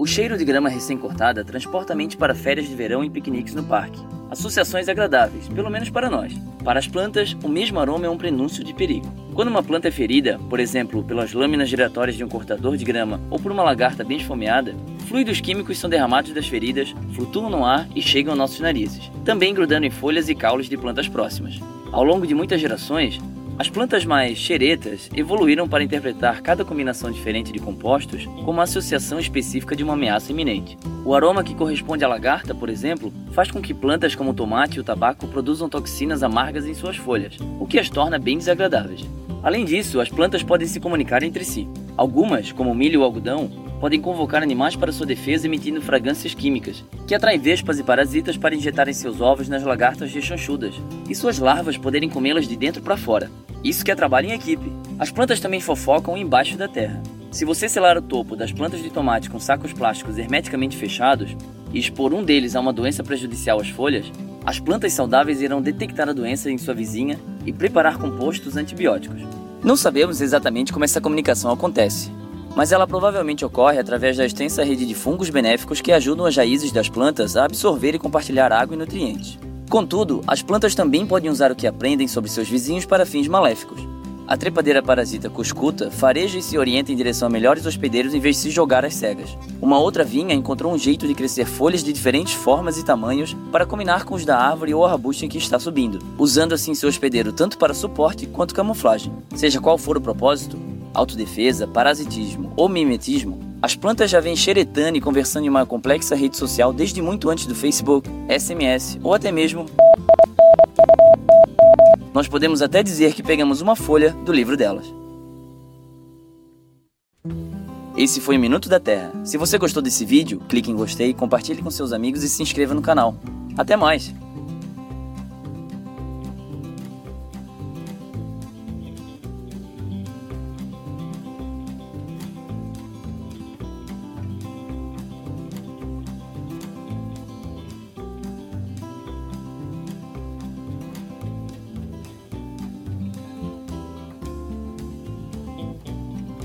O cheiro de grama recém-cortada transporta a mente para férias de verão e piqueniques no parque. Associações agradáveis, pelo menos para nós. Para as plantas, o mesmo aroma é um prenúncio de perigo. Quando uma planta é ferida, por exemplo, pelas lâminas giratórias de um cortador de grama ou por uma lagarta bem esfomeada, fluidos químicos são derramados das feridas, flutuam no ar e chegam aos nossos narizes, também grudando em folhas e caules de plantas próximas. Ao longo de muitas gerações, as plantas mais xeretas evoluíram para interpretar cada combinação diferente de compostos como uma associação específica de uma ameaça iminente. O aroma que corresponde à lagarta, por exemplo, faz com que plantas como o tomate e o tabaco produzam toxinas amargas em suas folhas, o que as torna bem desagradáveis. Além disso, as plantas podem se comunicar entre si. Algumas, como o milho e o algodão, podem convocar animais para sua defesa emitindo fragrâncias químicas, que atraem vespas e parasitas para injetarem seus ovos nas lagartas rechanchudas, e suas larvas poderem comê-las de dentro para fora. Isso que é trabalho em equipe. As plantas também fofocam embaixo da terra. Se você selar o topo das plantas de tomate com sacos plásticos hermeticamente fechados e expor um deles a uma doença prejudicial às folhas, as plantas saudáveis irão detectar a doença em sua vizinha e preparar compostos antibióticos. Não sabemos exatamente como essa comunicação acontece, mas ela provavelmente ocorre através da extensa rede de fungos benéficos que ajudam as raízes das plantas a absorver e compartilhar água e nutrientes. Contudo, as plantas também podem usar o que aprendem sobre seus vizinhos para fins maléficos. A trepadeira parasita cuscuta fareja e se orienta em direção a melhores hospedeiros em vez de se jogar às cegas. Uma outra vinha encontrou um jeito de crescer folhas de diferentes formas e tamanhos para combinar com os da árvore ou arbusto em que está subindo, usando assim seu hospedeiro tanto para suporte quanto camuflagem. Seja qual for o propósito, autodefesa, parasitismo ou mimetismo, as plantas já vêm xeretando e conversando em uma complexa rede social desde muito antes do Facebook, SMS ou até mesmo. Nós podemos até dizer que pegamos uma folha do livro delas. Esse foi o Minuto da Terra. Se você gostou desse vídeo, clique em gostei, compartilhe com seus amigos e se inscreva no canal. Até mais!